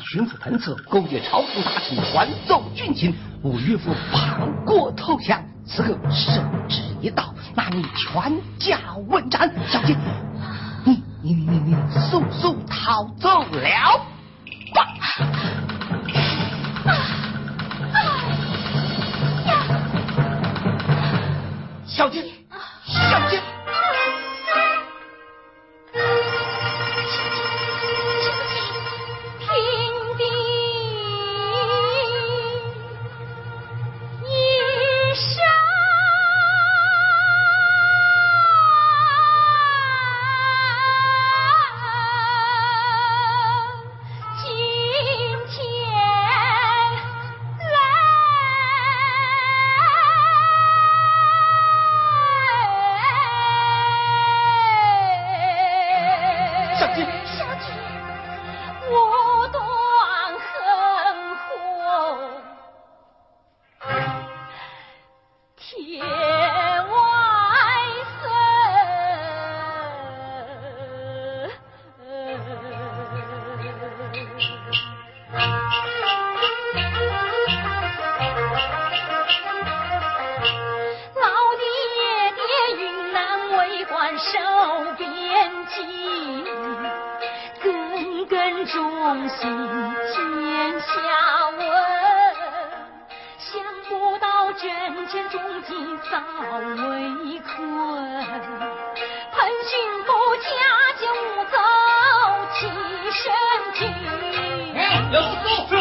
巡抚彭策勾结朝廷大臣，还奏军情，我岳父叛国投降。此刻圣旨一到，那你全家问斩。小姐，你你你你你速速逃走了吧！小姐。That's the fault.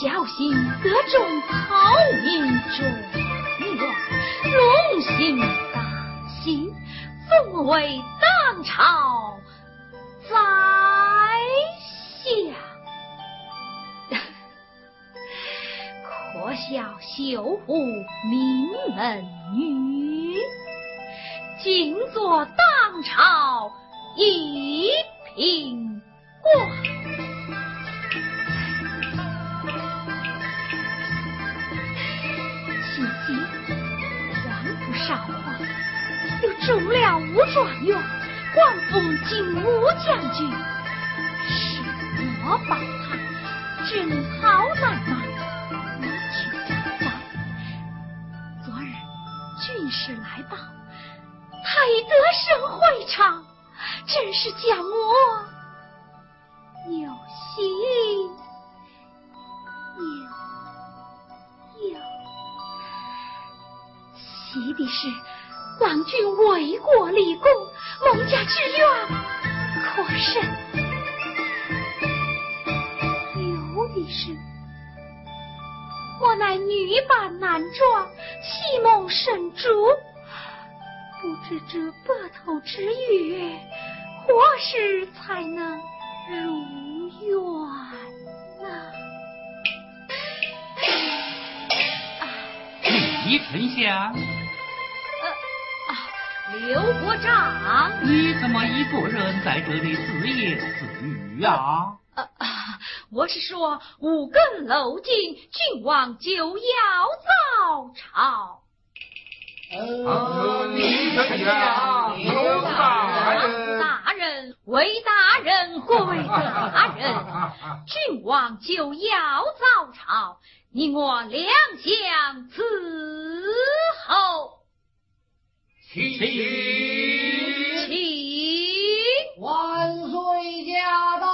侥幸得中好名状元，荣幸大喜，封为当朝宰相。可笑绣户名门女，竟作当朝一品官。朝皇，又中了武状元，官封金吾将军，是我保他，真好难吗？你去找找。昨日军师来报，太德胜会场，真是将我有心。喜的是郎君为国立功，蒙家之愿可甚；忧的是。我乃女扮男装，戏梦神珠，不知这白头之约，何时才能如愿呢？李丞相，刘国长，你怎么一个人在这里自言自语啊？啊啊！我是说，五更楼尽，郡王就要早朝。呃，李丞相，刘大人，大人为大人贵大人，郡王就要早朝，你我两相伺候。请请万岁驾到。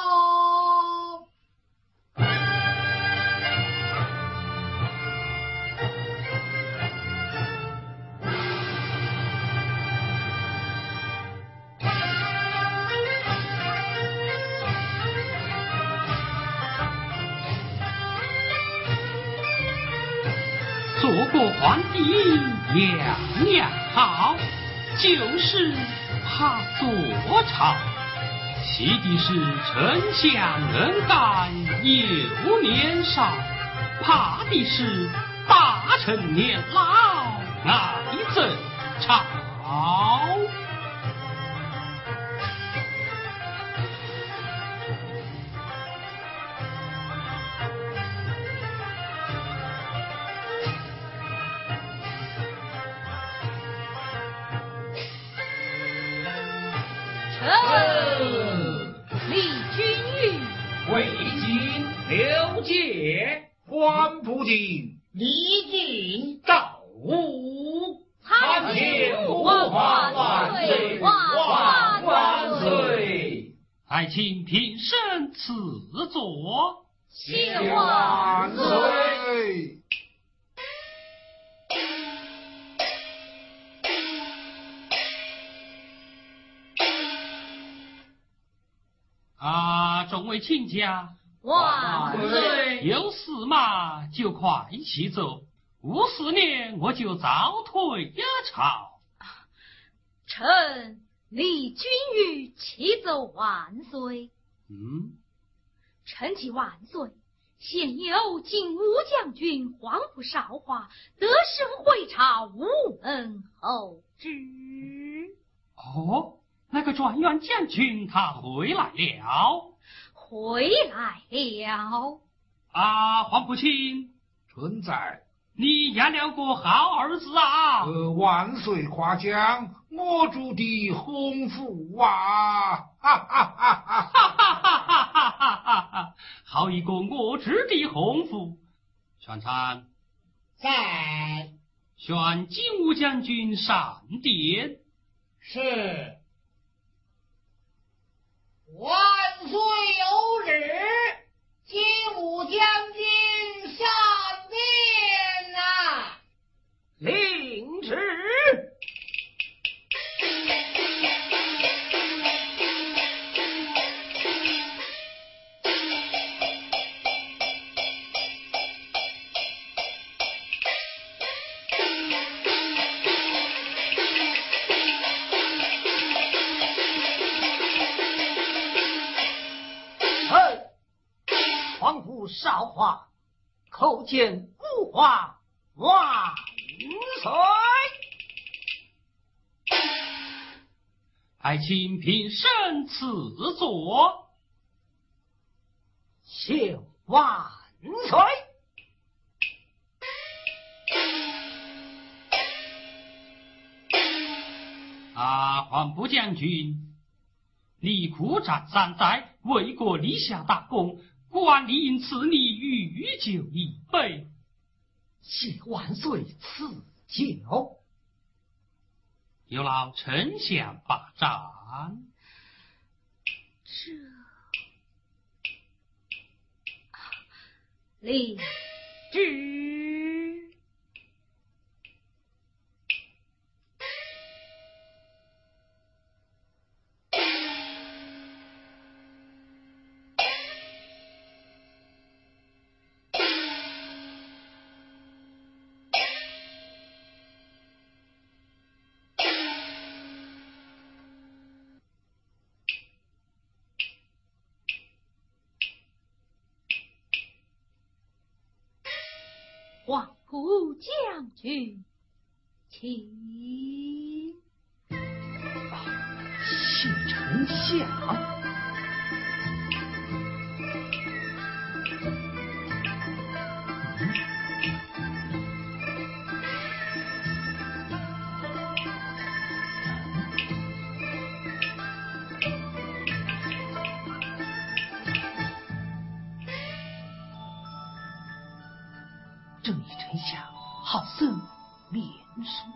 做过皇帝样样好，就是怕坐朝。喜的是丞相能干又年少，怕的是大臣年老爱争朝。关不进，李靖赵武，参见万万岁，万万岁！还请平身赐座。谢万岁！啊，众位亲家。万岁！有事嘛，就快起走。无事呢我就早退一朝。臣李君玉启奏万岁。嗯。臣启万岁。现有金吾将军黄甫韶华得胜回朝，无恩后之。哦，那个状元将军他回来了。回来了啊，黄不亲，存在。你养了个好儿子啊！呃，万岁夸奖，我主的洪福啊！哈哈哈哈哈哈哈！好一个我知的洪福。全参在，选金吾将军上殿。是。万岁有日，金武将军上殿呐、啊，领旨。少华，叩见父皇万岁。爱卿平身赐座，谢万岁。啊，黄埔将军，你苦战三载，为国立下大功，官令赐你欲酒一杯，谢万岁赐酒。有劳丞相把盏。这李治，这一丞相好生面熟。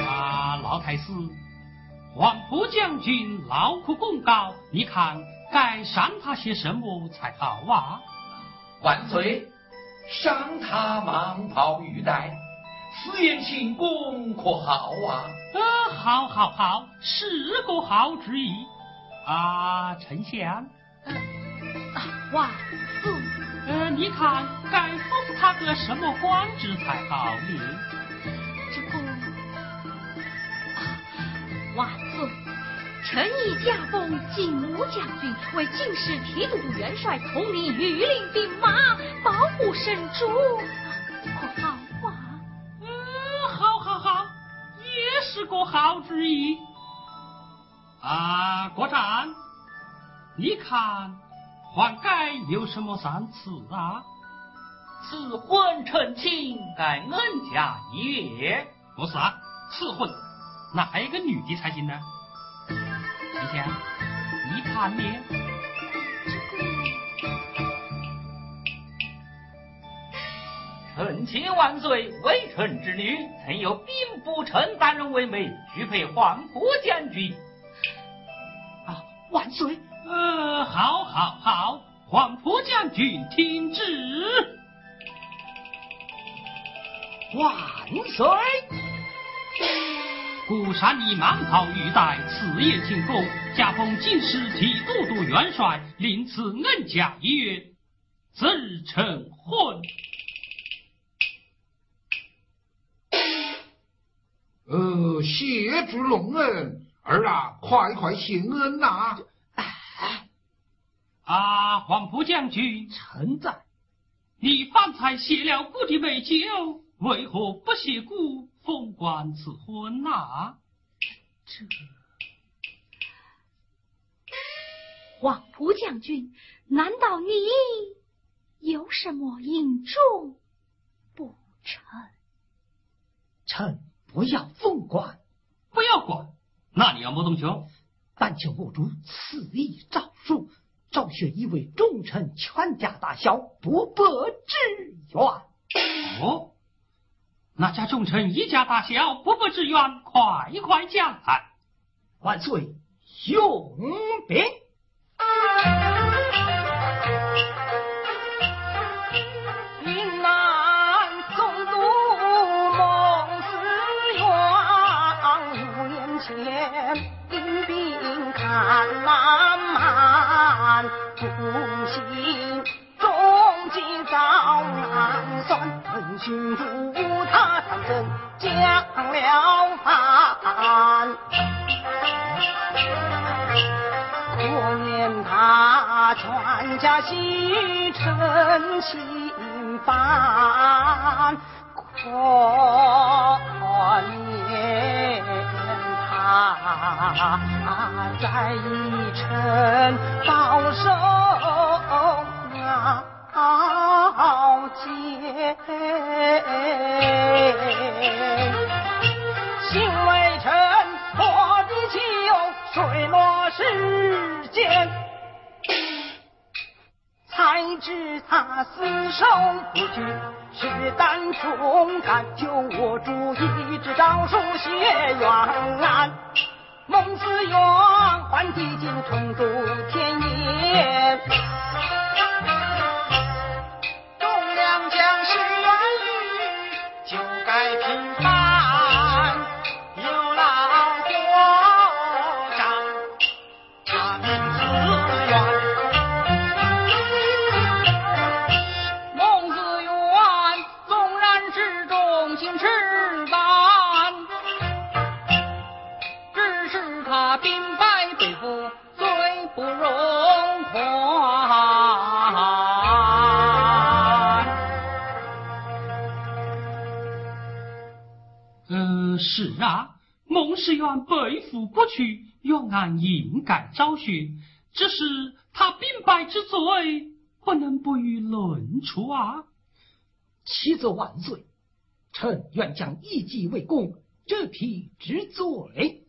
啊，老太师，黄埔将军劳苦功高，你看该赏他些什么才好啊？万岁，赏他蟒袍玉带，此言庆功可好啊？呃，好，好，好，是个好主意。啊，丞相，啊，万岁！呃，你看该封他个什么官职才好呢？这个啊，万岁！臣已加封金吾将军为进士提督元帅，统领御林兵马，保护神主，好啊？嗯，好，好，好，也是个好主意。啊，国战，你看还该有什么赏赐啊？赐婚成亲，该恩家一月。不是啊，赐婚，那还有个女的才行呢。丞相，你看呢？臣妾万岁，微臣之女，曾有兵部丞担任为媒，许配黄埔将军。啊，万岁！呃，好，好，好，黄埔将军听旨。万岁！故山以蟒袍玉带，此夜庆功，加封进士提都督元帅，临此恩甲一月，自日成婚。呃，谢主隆恩，儿啊，快快谢恩呐、啊，黄埔将军，臣在。你方才谢了姑的美酒，为何不谢姑封官赐婚啊？这黄埔将军，难道你有什么隐重不成？臣不要封官，不要管，那你要么东求？但求墓主赐意诏书，昭雪一位忠臣，全家大小不伯之愿。哦，那家忠臣一家大小不伯之愿，快快讲来。万岁，用兵！云南总督孟思远，屋檐前兵兵看漫漫，苏醒，终极遭难算，闻讯助他上阵降了藩。可怜他全家喜成心烦，可怜他在一城饱受熬煎，心为臣破地球，水落石间。才知他死守不惧，血胆忠肝，就我主一支诏书写冤案。孟子远换地境，重铸天业。孟士远被俘不去，远安应该昭雪，只是他兵败之罪，不能不予论处啊。启奏万岁，臣愿将一计为公，这批之罪。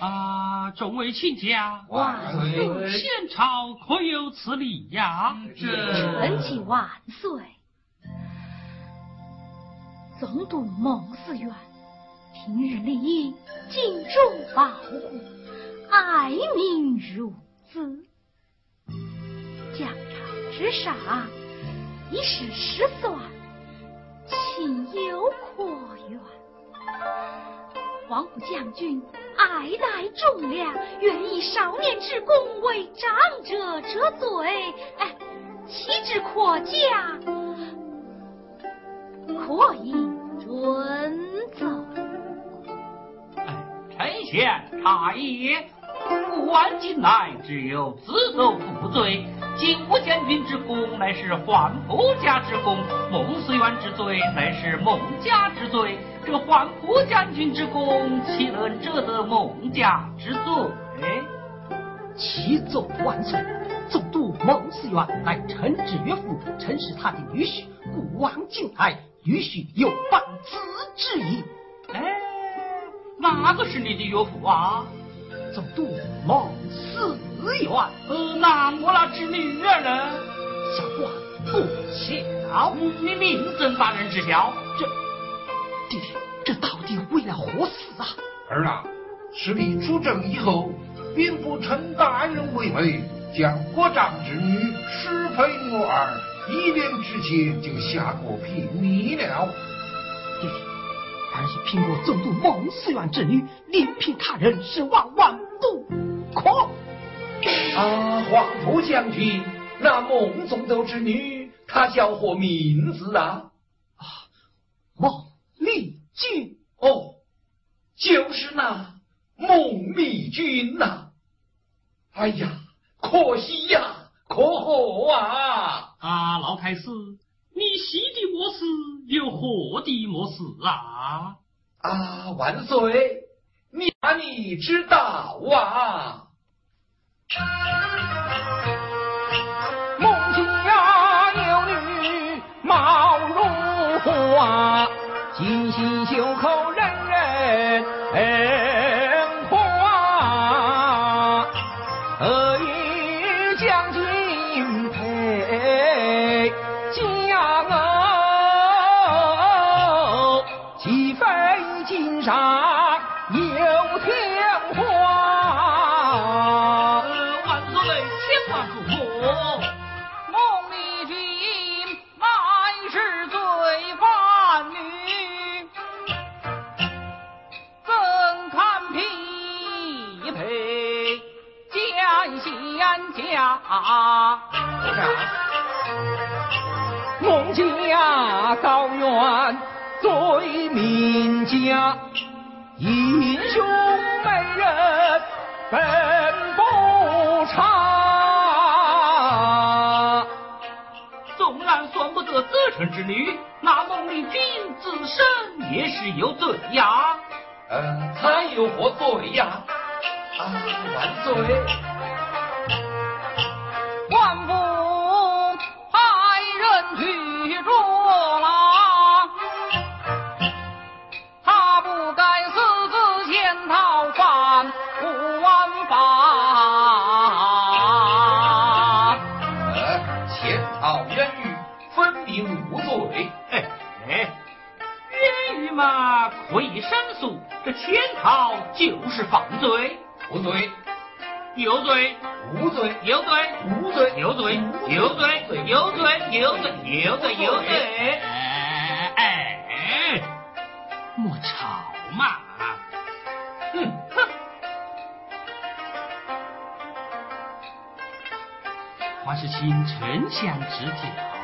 啊，众位请讲。万岁先朝可有此理呀？臣请万岁。总督孟思远，平日里尽忠报国，爱民如子。疆场之上，一时失算，情有可原。黄虎将军爱戴忠良，愿以少年之功为长者折罪，哎，岂止可嘉？可以准奏。臣贤察也，古往今来只有自奏负罪。景武将军之功乃是桓普家之功，孟思远之罪乃是孟家之罪。这桓普将军之功，岂能折得孟家之罪？启奏万岁，总督孟思远乃臣之岳父，臣是他的女婿，古往今来，女婿有半子之意。哎，哪个是你的岳父啊？总督孟思远，呃，那我那侄女儿呢？小官不巧。你命怎把人知晓？这弟弟，这到底为了何事啊？儿啊，是你出征以后，兵部陈大人为媒，将国丈之女许配我儿，一念之间就下过聘礼了。弟弟，儿也凭过总督孟思远之女，另聘他人是万万不可。啊，黄埔将军，那孟总督之女，她叫何名字啊？啊孟丽君，哦，就是那孟丽君呐、哎呀，可惜呀，可贺啊！啊，老太师，你喜的我事，有何的么事啊？啊，万岁，你把，你知道啊？孟家有女貌如花，金心绣口呀，英雄美人本不差，纵然算不得择臣之女，那孟丽君自身也是有罪呀。嗯，他有何罪呀？啊，万岁！好就是犯罪无罪有罪无罪有罪无罪有罪有罪有罪有罪有罪有罪莫吵嘛哼哼花世清沉香指甲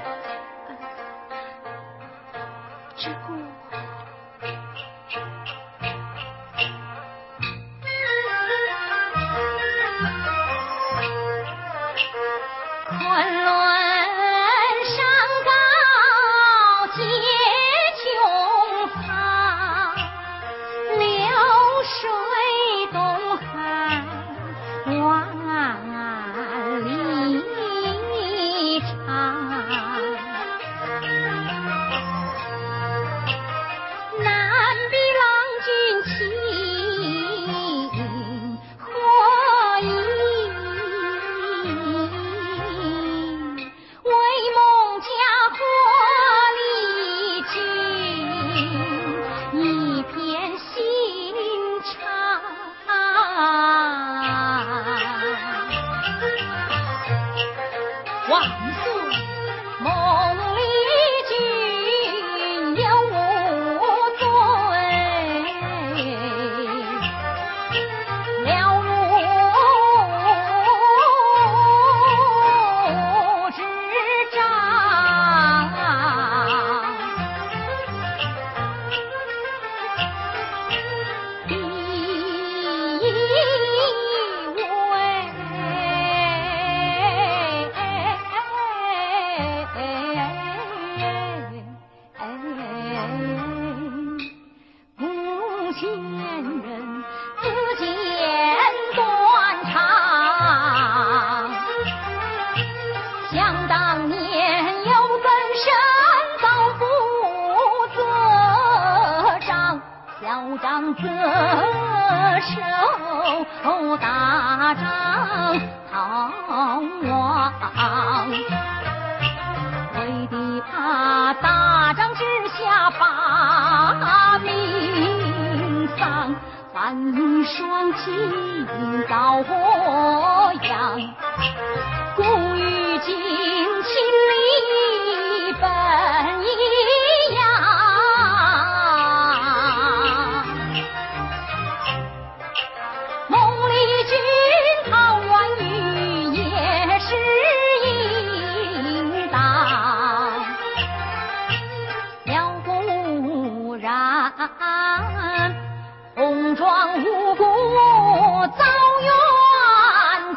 遭冤枉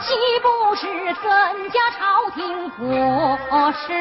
岂不是增加朝廷国事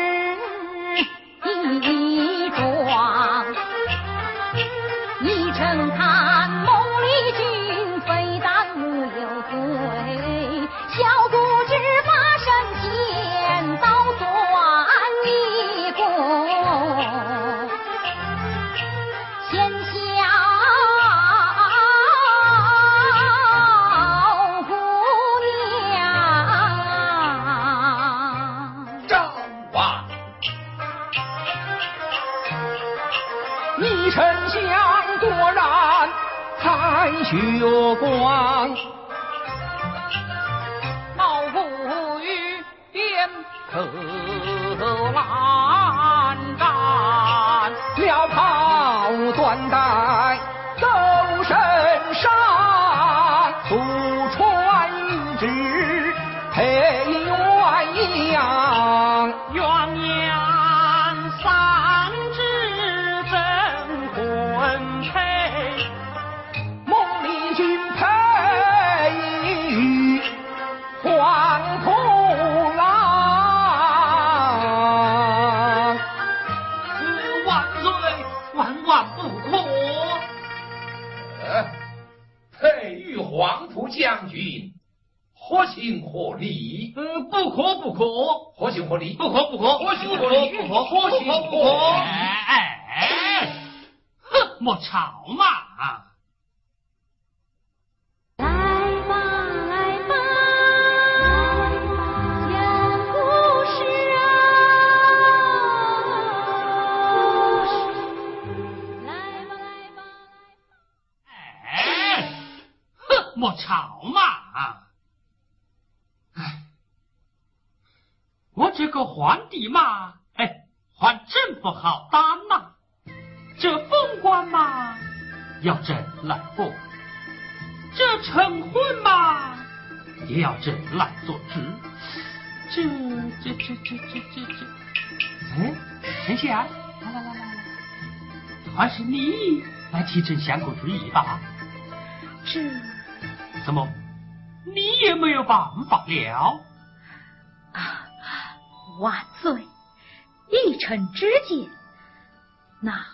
不可不可，何情何理？不可何情何理？哎哎，哼，莫吵嘛！莫吵嘛！哎，我这个皇帝嘛，哎，还真不好当呐。这封官嘛，要朕来过；这成婚嘛，也要朕来做主。这这这这这这这，哎，丞相，来来来来来，还是你来替朕相国之意吧。这。怎么，你也没有办法了？啊，万岁，一臣之见，那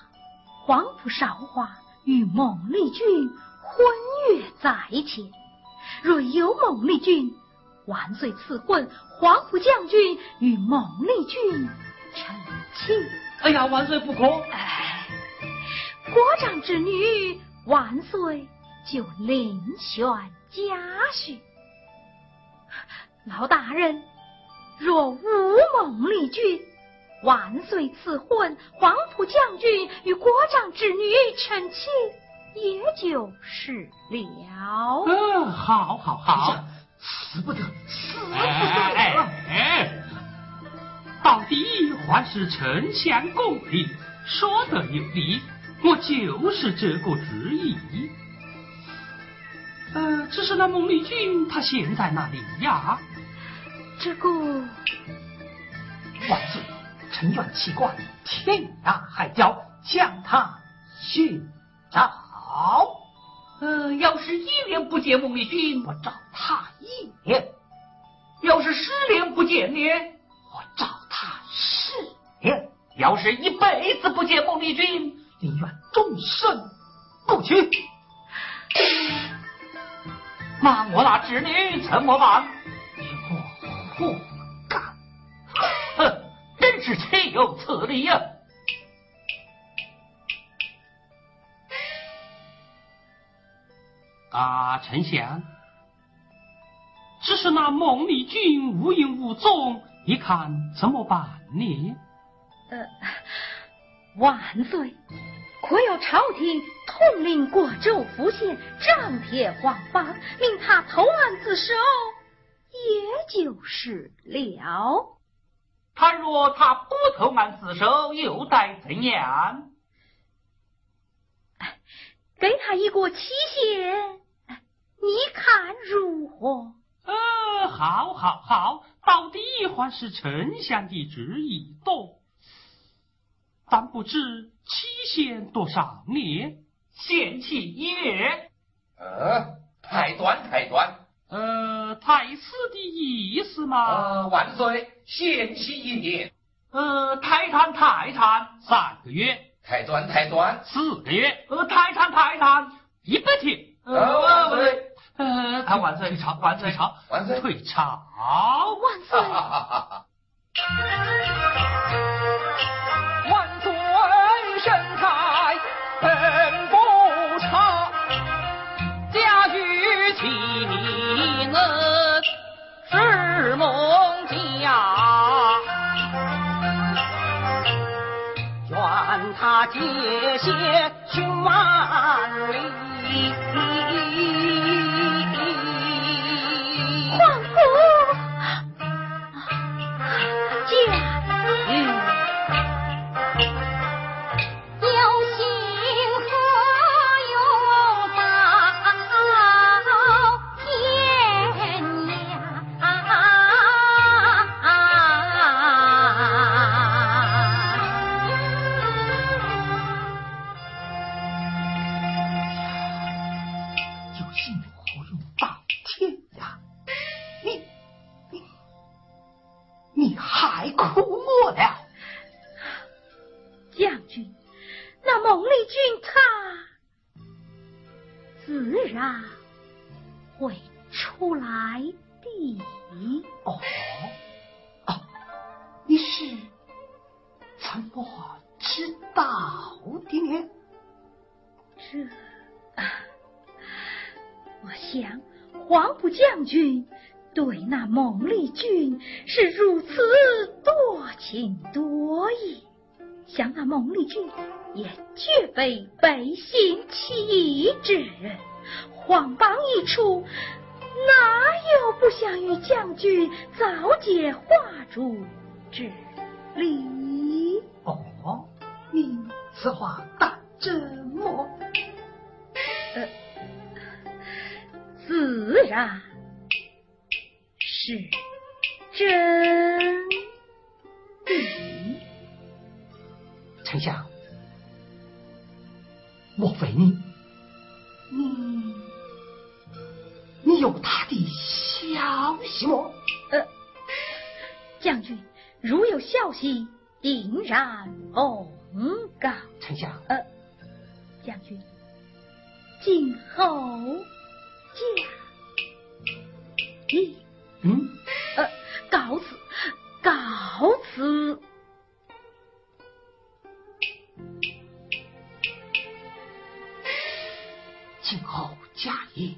黄埔韶华与孟丽君婚约在前，若有孟丽君，万岁赐婚黄埔将军与孟丽君成亲。哎呀，万岁不可！哎，国丈之女，万岁就另选。佳婿，老大人，若无孟丽君，万岁赐婚黄埔将军与国丈之女成亲，也就是了。嗯，好，好，好，死不得，死不得！哎，到底还是丞相公平，说的有理，我就是这个主意。呃，只是那孟丽君，她现在哪里呀？这个万岁，臣愿弃官，天涯海角将他寻找。呃，要是一年不见孟丽君，我找他一年；要是十年不见你，我找他十年；要是一辈子不见孟丽君，宁愿终身不娶。那我那侄女怎么办？不干！哼，真是岂有此理呀！啊，丞相，只是那孟丽君无影无踪，你看怎么办呢？呃，万岁。可有朝廷统领过州府县张贴皇榜，命他投案自首，也就是了。倘若他不投案自首，又待怎样？给他一个期限，你看如何？呃，好，好，好，到底还是丞相的旨意多。但不知期限多少年？限期一月。呃，太短太短。呃，太师的意思嘛？呃，万岁，限期一年。呃，太长太长，三个月。太短太短，四个月。呃，太长太长，一百天。呃，万岁。呃，他万岁，退朝，万岁，朝，万岁，退朝，万岁。农家，愿他解些寻万里。自然会出来的。哦，哦，你是怎么知道的呢？这，我想黄埔将军对那孟丽君是如此多情多义，想那孟丽君也绝非背信弃义之人，黄榜一出。哪有不想与将军早解画烛之礼？哦，你此话当真么？呃，自然是真的。丞相，莫非你？你？你有他的消息吗？呃，将军，如有消息，定然奉告。丞相，呃，将军，今后驾一，嗯，呃，告辞，告辞。今后驾一。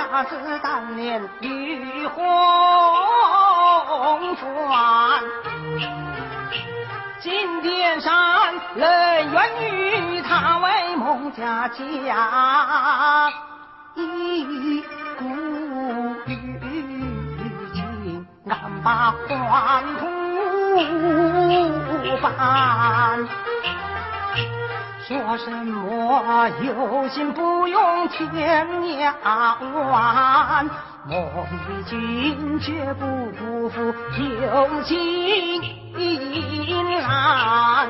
恰似当年玉红妆？金殿上人愿与他为孟家嫁，一顾玉情，难把黄土办。说什么有心不用千言万，孟丽君绝不辜负有情。银兰，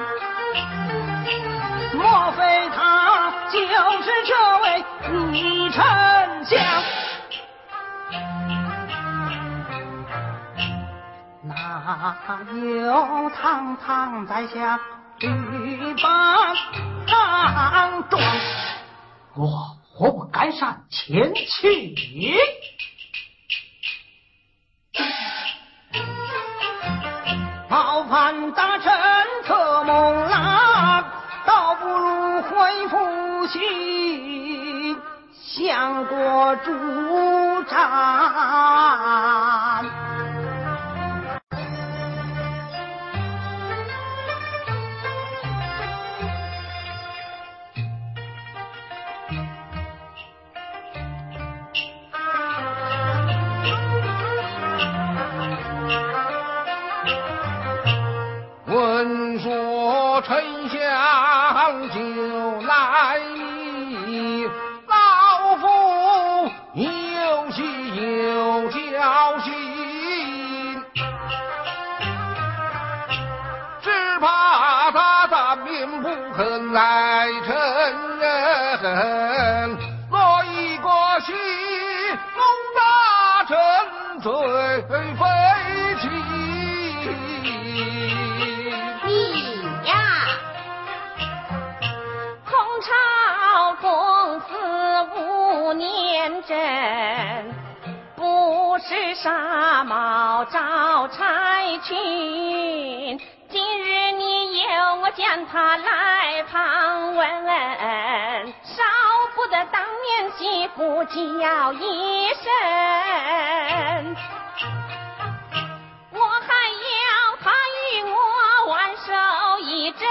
莫非他就是这位李丞相？哪有堂堂在下欲把当庄？我何不改善前去？冒犯大臣特蒙兰，倒不如回府去相国主战。人，我一个心蒙大臣罪非轻。你呀，空朝公司无年真，不是纱帽照差群。见他来访问，少不得当年媳妇叫一声，我还要他与我挽手一阵，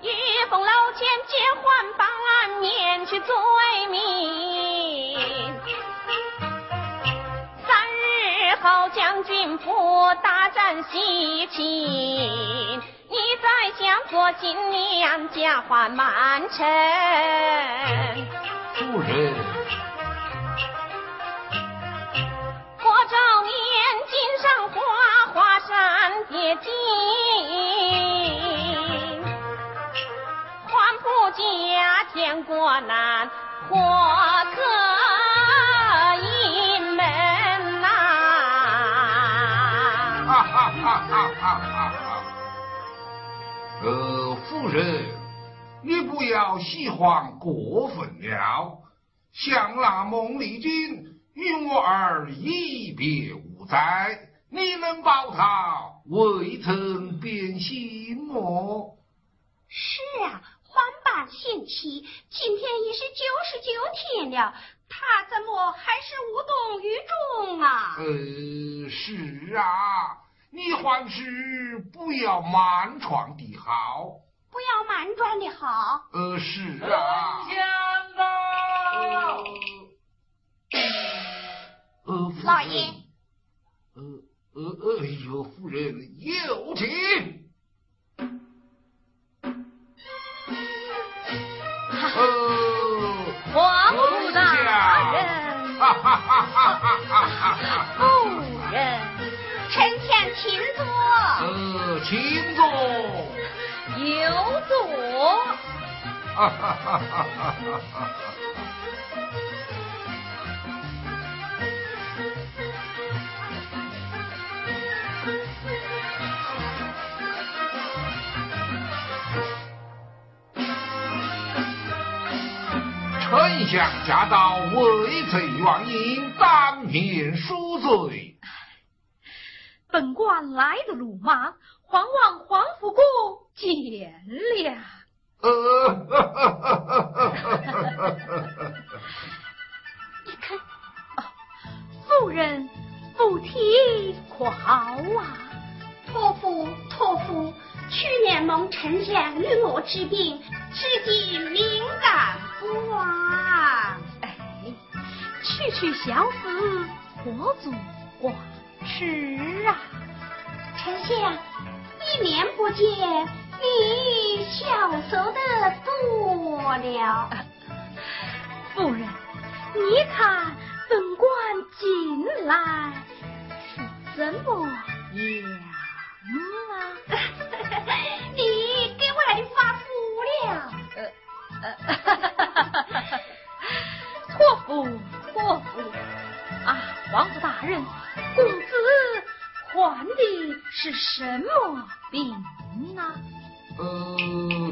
一封楼前结婚办，免去罪名。军府大战西秦，你在相做新娘，家还满城。夫人，过朝宴，锦上花，华山叠金，还不家，天国难，或可哈哈哈！呃，夫人，你不要喜欢过分了。像那孟丽君与我儿一别无灾，你能保他未曾变心么？是啊，欢办贤妻，今天已是九十九天了，他怎么还是无动于衷啊？呃，是啊，你还是不要满床的好。不要满床的好。呃，是啊。丞相呐，呃，老爷。呃呃，哎呦，夫人有请。请坐。呃，请坐。有座。哈哈哈哈哈哈！丞相驾到，未曾原因，当面赎罪。本官来的鲁莽，还望皇甫公见谅。呃，你看，哦，夫人不提可好啊？托付，托付。去年蒙丞相与我治病，至今敏感不忘。哎，区区小事，何足挂齿啊？丞相，一年不见，你消瘦的多了。夫人，你看本官近来是怎么样啊？你给我来发福了。呃，托付，托付啊！王府大人，患的是什么病呢？呃，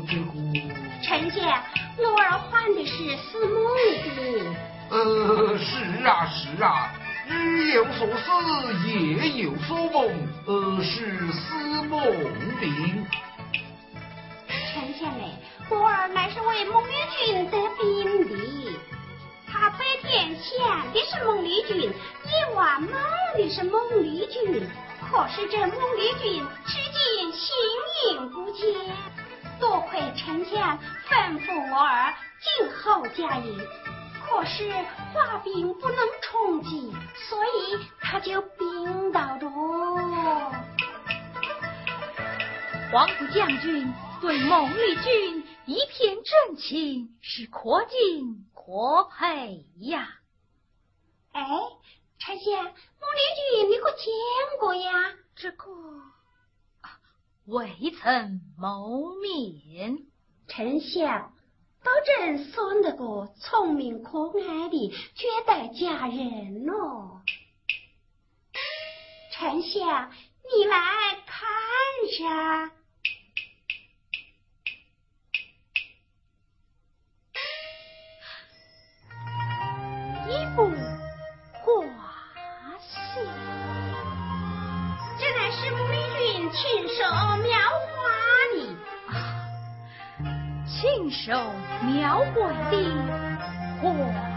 这个，臣妾，我儿患的是思梦病。呃，是啊，是啊，日有所思，夜有所梦，呃，是思梦病。臣妾嘞，我儿乃是为孟玉君得。他白天想的是孟丽君，夜晚梦的是孟丽君。可是这孟丽君至今形影不见，多亏丞相吩咐我儿静候佳音。可是化病不能充饥，所以他就病倒着。黄埔将军对孟丽君一片真情，是可敬可佩呀。哎，丞相，孟丽君你可见过呀？这个未曾谋面。丞相，保证算得个聪明可爱的绝代佳人哦。丞相，你来看手描绘的画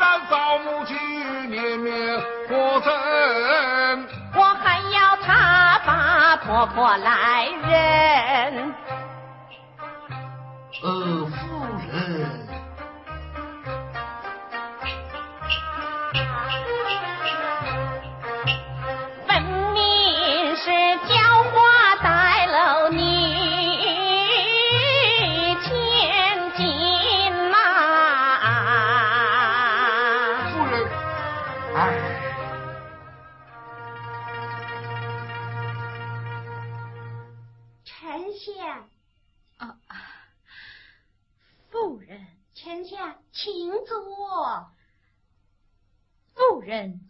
然造母去年灭火争？我还要他把婆婆来认。呃，夫人，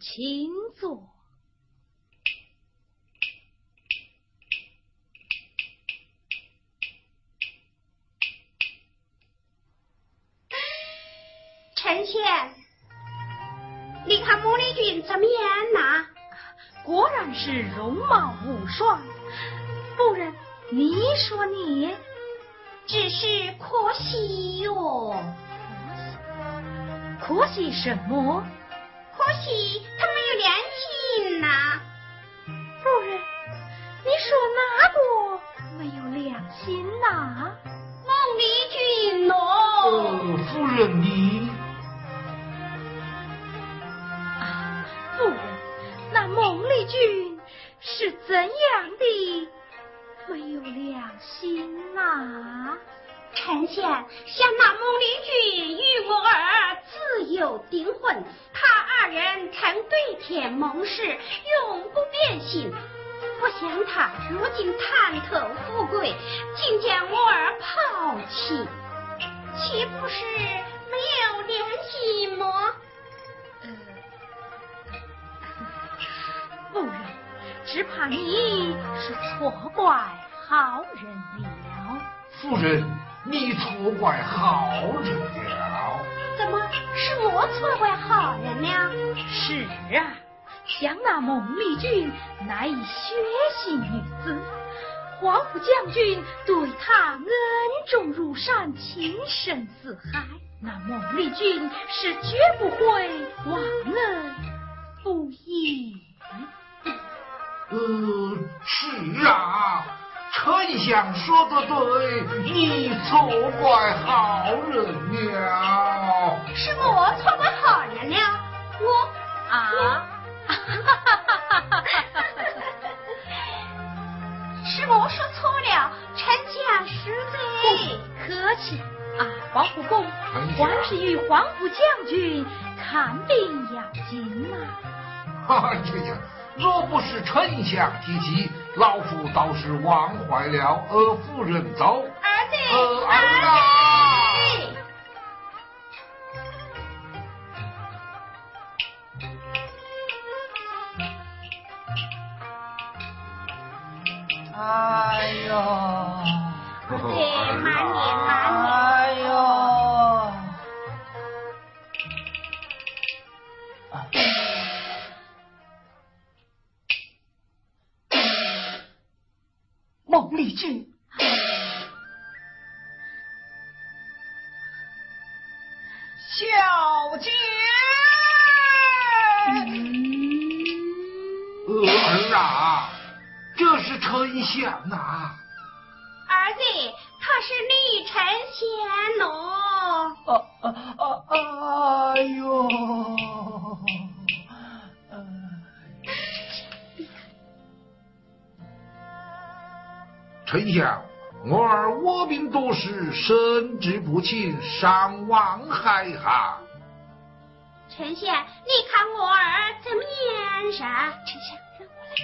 请坐。臣妾，你看穆丽君怎么样呐？果然是容貌无双。夫人，你说你只是可惜哟，可惜什么？可惜有良心呐、孟丽君喏，夫人你，啊，夫人，那孟丽君是怎样的？没有良心呐、丞相想那孟丽君与我儿自有订婚，他二人曾对天盟誓，永不变心。不想他如今贪图富贵，竟将我儿抛弃，岂不是没有良心吗？夫人，只怕你是错怪好人了。夫人，你错怪好人了。怎么是我错怪好人了？是啊，想那孟丽君乃一血性女子，皇甫将军对她恩重如山，情深似海，那孟丽君是绝不会忘恩负义。呃，是啊，丞相说的对，你错怪好人了。是我错怪好人了，我啊！是我说错了，丞相恕罪。客气啊，黄甫公还是与黄甫将军看病要紧呐、哈哈，这呀，若不是丞相提起，老夫倒是忘怀了。呃，夫人走。儿子，呃儿哎呦。对满脸满脸哎呦。梦里去神志不清，伤亡海下。丞相，你看我儿怎么样噻？丞相，让我来。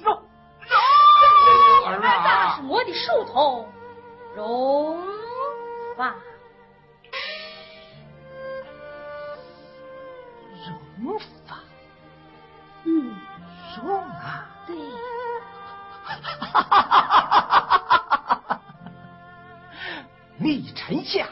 容容儿那啊是！我的书童荣发。荣哈李丞相，